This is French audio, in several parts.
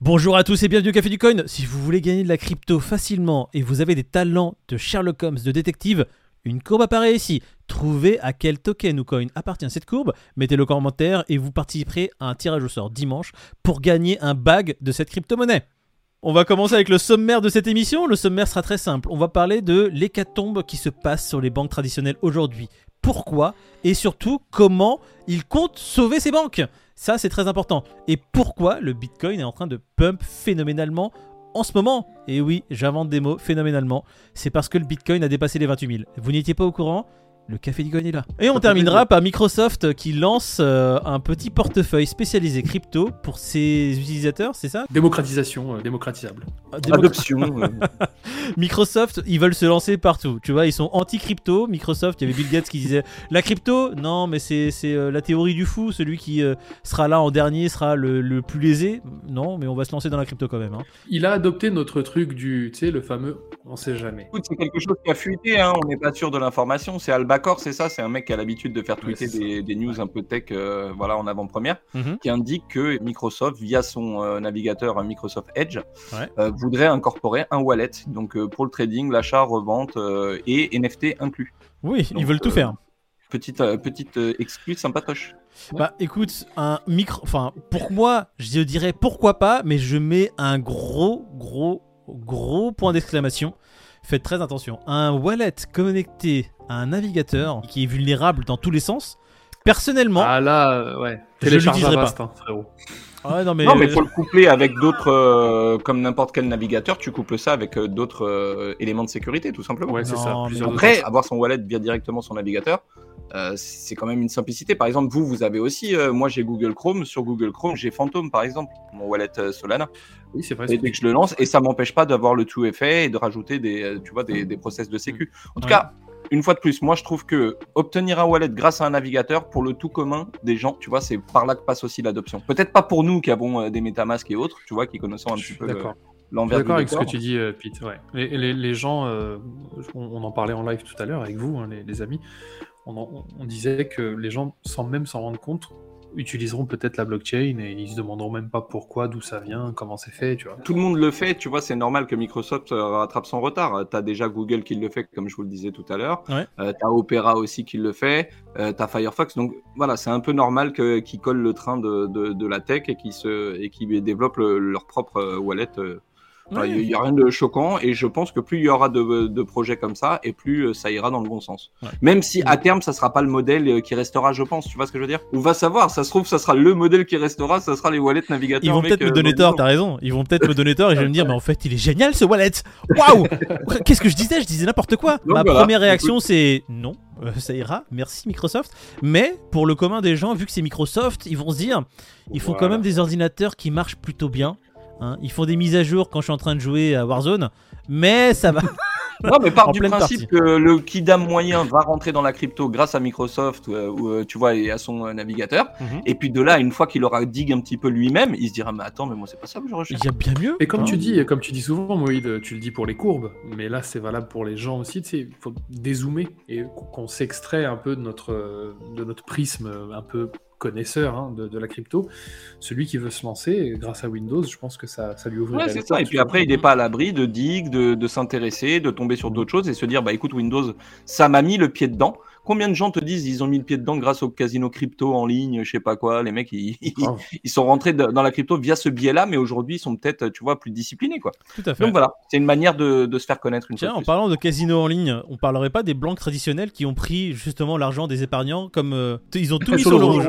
Bonjour à tous et bienvenue au Café du Coin. Si vous voulez gagner de la crypto facilement et vous avez des talents de Sherlock Holmes, de détective, une courbe apparaît ici. Trouvez à quel token ou coin appartient cette courbe, mettez-le en commentaire et vous participerez à un tirage au sort dimanche pour gagner un bag de cette crypto-monnaie. On va commencer avec le sommaire de cette émission. Le sommaire sera très simple. On va parler de l'hécatombe qui se passe sur les banques traditionnelles aujourd'hui. Pourquoi et surtout comment ils comptent sauver ces banques. Ça, c'est très important. Et pourquoi le Bitcoin est en train de pump phénoménalement en ce moment? Et oui, j'invente des mots phénoménalement. C'est parce que le Bitcoin a dépassé les 28 000. Vous n'étiez pas au courant? Le café du est là. Et on terminera par Microsoft qui lance euh, un petit portefeuille spécialisé crypto pour ses utilisateurs, c'est ça? Démocratisation, euh, démocratisable. Ah, Adoption. Euh. Microsoft, ils veulent se lancer partout. Tu vois, ils sont anti-crypto. Microsoft, il y avait Bill Gates qui disait la crypto, non, mais c'est la théorie du fou. Celui qui sera là en dernier sera le, plus lésé. Non, mais on va se lancer dans la crypto quand même. Hein. Il a adopté notre truc du, tu sais, le fameux on sait jamais. c'est quelque chose qui a fuité, hein. on n'est pas sûr de l'information. C'est Alba D'accord, c'est ça. C'est un mec qui a l'habitude de faire tweeter des, news un peu tech, euh, voilà, en avant-première, mhm. qui indique que Microsoft, via son euh, navigateur Microsoft Edge, euh, voudrait incorporer un wallet, donc pour le trading, l'achat, revente et NFT inclus. Oui, ils veulent tout faire. Petite, petite exclue sympatoche. Bah écoute, un micro. Enfin, pour moi, je dirais pourquoi pas, mais je mets un gros, gros, gros point d'exclamation faites très attention. Un wallet connecté à un navigateur qui est vulnérable dans tous les sens, personnellement. Ah là, euh, ouais. Je l'utiliserai pas. Hein, frérot. Ah non mais non mais faut le coupler avec d'autres euh, comme n'importe quel navigateur tu couples ça avec euh, d'autres éléments de sécurité tout simplement ouais c'est ça après avoir son wallet via directement son navigateur c'est quand même une simplicité par exemple vous vous avez aussi moi j'ai Google Chrome sur Google Chrome j'ai Phantom par exemple mon wallet Solana oui, c'est vrai. Et dès que je le lance, et ça m'empêche pas d'avoir le tout effet et de rajouter des, tu vois, des, des process de sécu. En tout cas, une fois de plus, moi je trouve que obtenir un wallet grâce à un navigateur pour le tout commun des gens, tu vois, c'est par là que passe aussi l'adoption. Peut-être pas pour nous qui avons euh, des MetaMask et autres, tu vois, qui connaissons un petit peu l'envers. D'accord avec ce que tu dis, euh, Pete. Ouais. Les, les, les gens, on, en parlait en live tout à l'heure avec vous, hein, les, amis. On, on, disait que les gens, sans même s'en rendre compte, utiliseront peut-être la blockchain et ils se demanderont même pas pourquoi, d'où ça vient, comment c'est fait, tu vois. Tout le monde le fait, tu vois, c'est normal que Microsoft euh, rattrape son retard. Tu as déjà Google qui le fait, comme je vous le disais tout à l'heure. Ouais. Euh, tu as Opera aussi qui le fait. Euh, tu as Firefox. Donc voilà, c'est un peu normal qu'ils collent le train de, de, de, la tech et qu'ils qu développent leur propre wallet il n'y a rien de choquant et je pense que plus il y aura de, projets comme ça et plus euh, ça ira dans le bon sens. Même si à terme ça sera pas le modèle euh, qui restera, je pense. Tu vois ce que je veux dire? On va savoir. Ça se trouve, ça sera le modèle qui restera. Ça sera les wallets navigateurs. Ils vont peut-être me euh, donner tort. T'as raison. Ils vont peut-être me donner tort et je vais me dire, mais en fait, il est génial ce wallet. Waouh Qu'est-ce que je disais? Je disais n'importe quoi. Ma première réaction, c'est non. ça ira, merci Microsoft. Mais pour le commun des gens, vu que c'est Microsoft, ils vont se dire, il faut quand même des ordinateurs qui marchent plutôt bien. Hein. Ils font des mises à jour quand je suis en train de jouer à Warzone, mais ça va. non, mais part du principe que le Kidam moyen va rentrer dans la crypto grâce à Microsoft, euh, ou, euh, tu vois, et à son euh, navigateur. Mhm. Et puis de là, une fois qu'il aura dig un petit peu lui-même, il se dira mais attends, mais moi c'est pas ça que je recherche. Il y a bien mieux. Et comme tu dis, comme tu dis souvent, Moïd, tu le dis pour les courbes, mais là c'est valable pour les gens aussi. Tu sais, il faut dézoomer et qu'on s'extrait un peu de notre de notre prisme un peu connaisseur hein, de, la crypto, celui qui veut se lancer, grâce à Windows, je pense que ça, ça lui ouvre ouais, c'est ça. Et puis après, il n'est pas à l'abri de dig, de, de s'intéresser, de tomber sur d'autres choses et se dire, bah écoute, Windows, ça m'a mis le pied dedans. Combien de gens te disent ils ont mis le pied dedans grâce au casino crypto en ligne, je sais pas quoi, les mecs ils, ils, sont rentrés dans la crypto via ce biais-là, mais aujourd'hui ils sont peut-être tu vois plus disciplinés quoi. Tout à fait. Donc voilà, c'est une manière de, de, se faire connaître une Tiens, en parlant de casino en ligne, on parlerait pas des banques traditionnelles qui ont pris justement l'argent des épargnants comme euh, ils ont tout mis sur le rouge.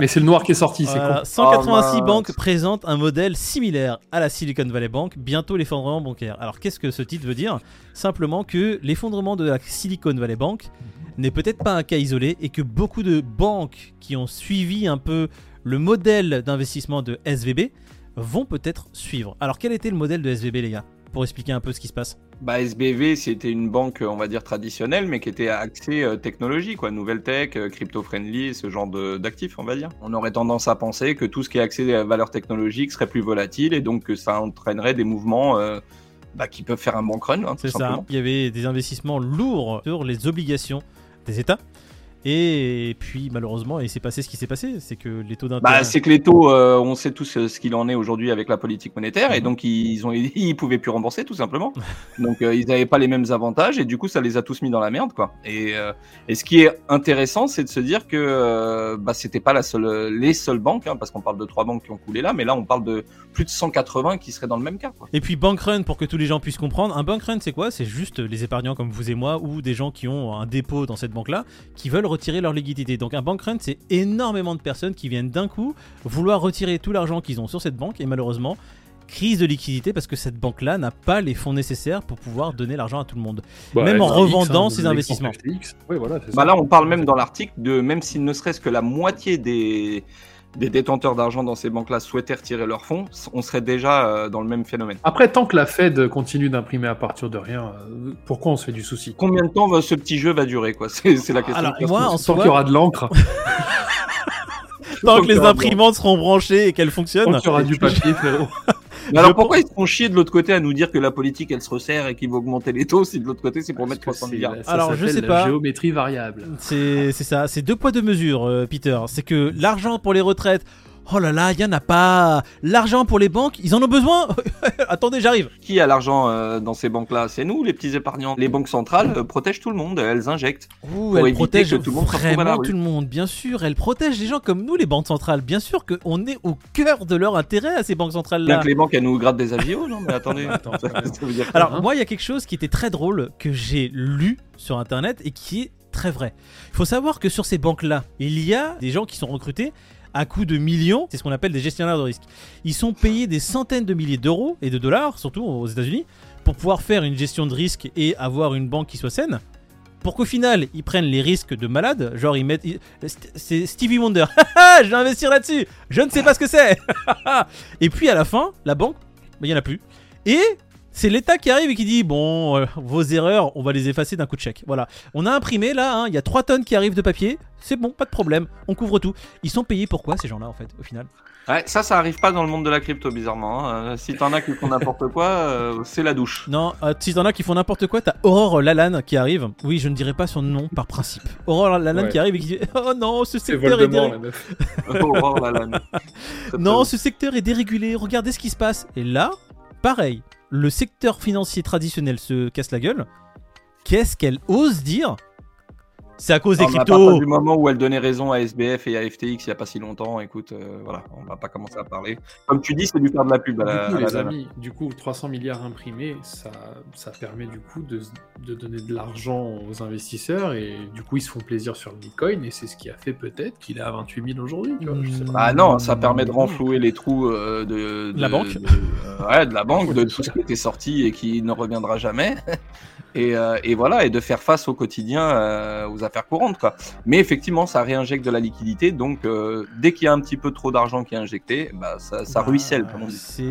Mais c'est le noir qui est sorti, c'est con. 186 banques présentent un modèle similaire à la Silicon Valley Bank, bientôt l'effondrement bancaire. Alors qu'est-ce que ce titre veut dire? Simplement que l'effondrement de la Silicon Valley Bank n'est peut-être pas un cas isolé et que beaucoup de banques qui ont suivi un peu le modèle d'investissement de SVB vont peut-être suivre. Alors quel était le modèle de SVB les gars Pour expliquer un peu ce qui se passe? Bah, SBV, c'était une banque, on va dire, traditionnelle, mais qui était axée euh, technologie, quoi, nouvelle tech, euh, crypto-friendly, ce genre d'actifs, on va dire. On aurait tendance à penser que tout ce qui est axé à valeur technologique serait plus volatile et donc que ça entraînerait des mouvements euh, bah, qui peuvent faire un bank run. Hein, C'est ça. Il y avait des investissements lourds sur les obligations des États. Et puis malheureusement, il s'est passé ce qui s'est passé, c'est que les taux d'intérêt. Bah, c'est que les taux, euh, on sait tous euh, ce qu'il en est aujourd'hui avec la politique monétaire, et mhm. donc ils ont, ils pouvaient plus rembourser tout simplement. donc euh, ils n'avaient pas les mêmes avantages, et du coup ça les a tous mis dans la merde, quoi. Et, et ce qui est intéressant, c'est de se dire que bah, c'était pas la seule, les seules banques, hein, parce qu'on parle de trois banques qui ont coulé là, mais là on parle de plus de 180 qui seraient dans le même cas. Quoi. Et puis bank run, pour que tous les gens puissent comprendre, un bank run c'est quoi? C'est juste les épargnants comme vous et moi, ou des gens qui ont un dépôt dans cette banque-là, qui veulent retirer leur liquidité. Donc un bank run, c'est énormément de personnes qui viennent d'un coup vouloir retirer tout l'argent qu'ils ont sur cette banque. Et malheureusement crise de liquidité parce que cette banque-là n'a pas les fonds nécessaires pour pouvoir donner l'argent à tout le monde, bah, même en revendant hein, ses investissements. bah là, on parle même dans l'article de même s'il ne serait-ce que la moitié des des détenteurs d'argent dans ces banques-là souhaitaient retirer leurs fonds, on serait déjà euh, dans le même phénomène. Après, tant que la Fed continue d'imprimer à partir de rien, euh, pourquoi on se fait du souci? Combien de temps ce petit jeu va durer quoi? C'est la question. Alors, moi, en tant qu'il y aura de l'encre. tant que les imprimantes seront branchées et qu'elles fonctionnent. Tant qu'il y aura du papier, frérot. Mais alors pourquoi ils se font chier de l'autre côté à nous dire que la politique elle se resserre et qu'il va augmenter les taux si de l'autre côté c'est pour mettre 300 milliards Alors je sais pas. Géométrie variable. C'est ça, c'est deux poids deux mesures, euh, Peter. C'est que l'argent pour les retraites, Oh là là, il y en a pas. L'argent pour les banques, ils en ont besoin. Attendez, j'arrive. Qui a l'argent euh, dans ces banques-là? C'est nous, les petits épargnants. Les banques centrales euh, protègent tout le monde. Elles injectent. Ouh, elles protègent tout le monde vraiment tout le monde. Bien sûr, elles protègent les gens comme nous, les banques centrales. Bien sûr qu'on est au cœur de leur intérêt à ces banques centrales-là. Bien que les banques elles nous grattent des avions, non Mais attendez. Alors moi, il y a quelque chose qui était très drôle que j'ai lu sur Internet et qui est très vrai. Il faut savoir que sur ces banques-là, il y a des gens qui sont recrutés à coût de millions, c'est ce qu'on appelle des gestionnaires de risque. Ils sont payés des centaines de milliers d'euros et de dollars, surtout aux États-Unis, pour pouvoir faire une gestion de risque et avoir une banque qui soit saine. Pour qu'au final, ils prennent les risques de malade, genre ils mettent. C'est Stevie Wonder. je vais investir là-dessus. Je ne sais pas ce que c'est. et puis à la fin, la banque, bah, il n'y en a plus. Et c'est l'État qui arrive et qui dit bon, euh, vos erreurs, on va les effacer d'un coup de chèque. Voilà. On a imprimé là, hein, il y a 3 tonnes qui arrivent de papier. C'est bon, pas de problème. On couvre tout. Ils sont payés pourquoi ces gens-là en fait, au final? Ouais, ça, ça arrive pas dans le monde de la crypto, bizarrement. Hein. Euh, si t'en as qui font n'importe quoi, euh, c'est la douche. Non, si t'en as qui font n'importe quoi, t'as Aurore Lalanne qui arrive. Oui, je ne dirai pas son nom par principe. Aurore Lalanne qui arrive et qui dit Oh non, ce secteur est, dérégulé. Aurore Lalanne. non, ce secteur est dérégulé. Regardez ce qui se passe. Et là, pareil, le secteur financier traditionnel se casse la gueule, qu'est-ce qu'elle ose dire c'est à cause des cryptos. du moment où elle donnait raison à SBF et à FTX il n'y a pas si longtemps, écoute, euh, voilà, on va pas commencer à parler. Comme tu dis, c'est lui faire de la pub. du coup, les amis, du coup, 300 milliards imprimés, ça, ça permet du coup de, de donner de l'argent aux investisseurs et du coup, ils se font plaisir sur le Bitcoin et c'est ce qui a fait peut-être qu'il est à 28 000 aujourd'hui. Ah non, ça permet de renflouer les trous euh, de, la banque. Euh, ouais, de la banque, de tout ce qui était sorti et qui ne reviendra jamais. Et, et, voilà, et de faire face au quotidien aux affaires courantes. Quoi. Mais effectivement, ça réinjecte de la liquidité. Donc, euh, dès qu'il y a un petit peu trop d'argent qui est injecté, bah, ça, ça bah, ruisselle.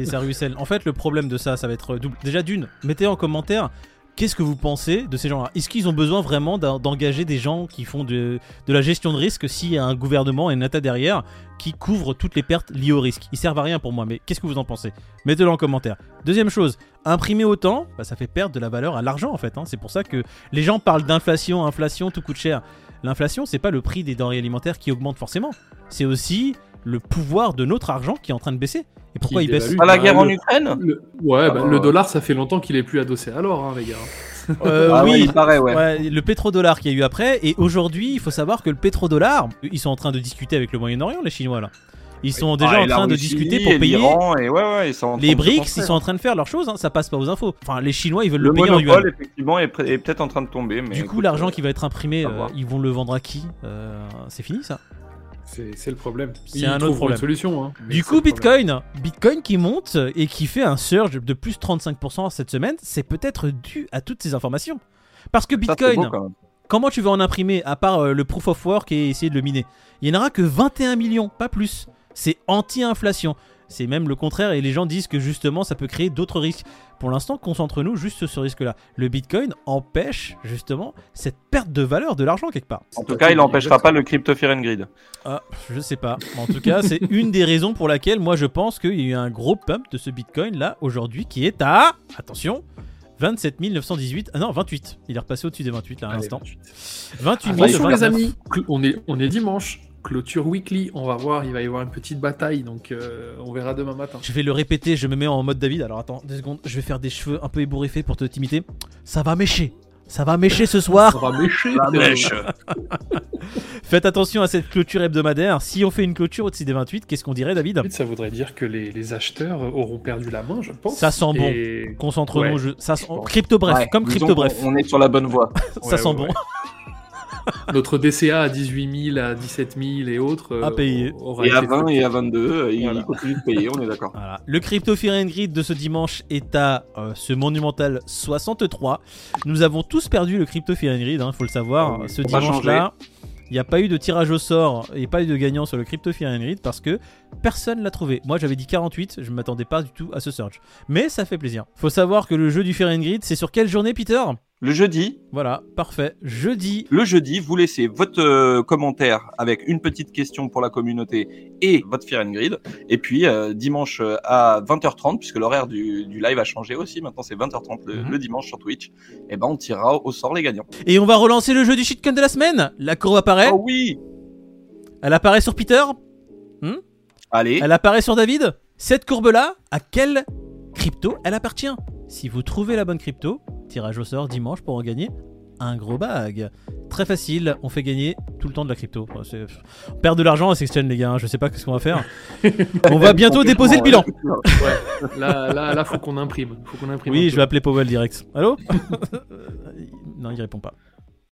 Ça ruisselle. En fait, le problème de ça, ça va être double. Déjà, d'une, mettez en commentaire Qu'est-ce que vous pensez de ces gens-là? Est-ce qu'ils ont besoin vraiment d'engager des gens qui font de, la gestion de risque s'il y a un gouvernement et un État derrière qui couvre toutes les pertes liées au risque? Ils servent à rien pour moi, mais qu'est-ce que vous en pensez? Mettez-le en commentaire. Deuxième chose, imprimer autant, bah, ça fait perdre de la valeur à l'argent en fait. Hein. C'est pour ça que les gens parlent d'inflation, inflation, tout coûte cher. L'inflation, c'est pas le prix des denrées alimentaires qui augmente forcément. C'est aussi le pouvoir de notre argent qui est en train de baisser. Et pourquoi il baisse Pas la guerre en Ukraine Ouais, bah, le dollar, ça fait longtemps qu'il est plus adossé à l'or, hein, les gars. Euh, ah oui, il paraît, ouais. Le pétrodollar qu'il y a eu après. Et aujourd'hui, il faut savoir que le pétrodollar, ils sont en train de discuter avec le Moyen-Orient, les Chinois, là. Ils sont déjà ah, en train de discuter pour payer. Et ouais, ouais, ils sont les BRICS, ils sont en train de faire leurs choses, hein, ça passe pas aux infos. Enfin, les Chinois, ils veulent le, le payer en yuan. effectivement, est, peut-être en train de tomber. Mais du coup, l'argent euh, qui va être imprimé, euh, ils vont le vendre à qui C'est fini ça c'est le problème. C'est un autre problème. solution. Hein, du coup, Bitcoin, Bitcoin qui monte et qui fait un surge de plus 35% cette semaine, c'est peut-être dû à toutes ces informations. Parce que Bitcoin, comment tu vas en imprimer à part euh, le proof of work et essayer de le miner? Il n'y en aura que 21 millions, pas plus. C'est anti-inflation. C'est même le contraire et les gens disent que justement ça peut créer d'autres risques. Pour l'instant, concentre-nous juste sur ce risque-là. Le Bitcoin empêche justement cette perte de valeur de l'argent quelque part. En tout cas, il n'empêchera pas le crypto fear and grid. Ah, je sais pas. En tout cas, c'est une des raisons pour laquelle moi je pense qu'il y a eu un gros pump de ce Bitcoin là aujourd'hui qui est à attention 27 918. Ah non, 28. Il est repassé au-dessus des 28 là à l'instant. 28. 28 Attention, les 029. amis, cl- on est, on est dimanche, clôture weekly. On va voir, il va y avoir une petite bataille, donc euh, on verra demain matin. Je vais le répéter, je me mets en mode David. Alors attends, deux secondes, je vais faire des cheveux un peu ébouriffés pour te t'imiter. Ça va mécher. Ça va mécher ce soir. On va mécher. La mèche. Faites attention à cette clôture hebdomadaire. Si on fait une clôture au-dessus des 28, qu'est-ce qu'on dirait, David Ça voudrait dire que les, les acheteurs auront perdu la main, je pense. Ça sent bon. Et- Concentrons-nous Ouais, au jeu. Ça sent... Crypto bref, Ouais, comme disons crypto bref. On est sur la bonne voie. Ça Ouais, sent ouais, bon. Notre DCA à 18 000, à 17 000 et autres. euh, À payer. aura Et à été 20 et à 22, euh, il Voilà. continue de payer, on est d'accord. Voilà. Le Crypto Fear and Greed de ce dimanche est à euh, ce monumental 63. Nous avons tous perdu le Crypto Fear and Greed, hein, faut le savoir. Ah oui, ce dimanche-là, il n'y a pas eu de tirage au sort et pas eu de gagnant sur le Crypto Fear and Greed parce que personne l'a trouvé. Moi j'avais dit 48, je ne m'attendais pas du tout à ce surge. Mais ça fait plaisir. Faut savoir que le jeu du Fear and Greed, c'est sur quelle journée, Peter? Le jeudi, Voilà, parfait. Jeudi. le jeudi, vous laissez votre euh, commentaire avec une petite question pour la communauté et votre Fear and Grid. Et puis euh, dimanche euh, à 20h30, puisque l'horaire du, du live a changé aussi, maintenant c'est 20h30 le, Mhm. le dimanche sur Twitch, et ben on tirera au sort les gagnants. Et on va relancer le jeu du shitcoin de la semaine. La courbe apparaît. Oh oui Elle apparaît sur Peter. Allez, Elle apparaît sur David. Cette courbe-là, à quelle crypto elle appartient? Si vous trouvez la bonne crypto, tirage au sort dimanche pour en gagner un gros bag. Très facile, on fait gagner tout le temps de la crypto. Enfin, On perd de l'argent à Sexchain, les gars, hein, je sais pas ce qu'on va faire. on va bientôt déposer le bilan. Ouais. Là, là, là, faut qu'on imprime. Faut qu'on imprime. Oui, je vais appeler Powell direct. Allô Non, il répond pas.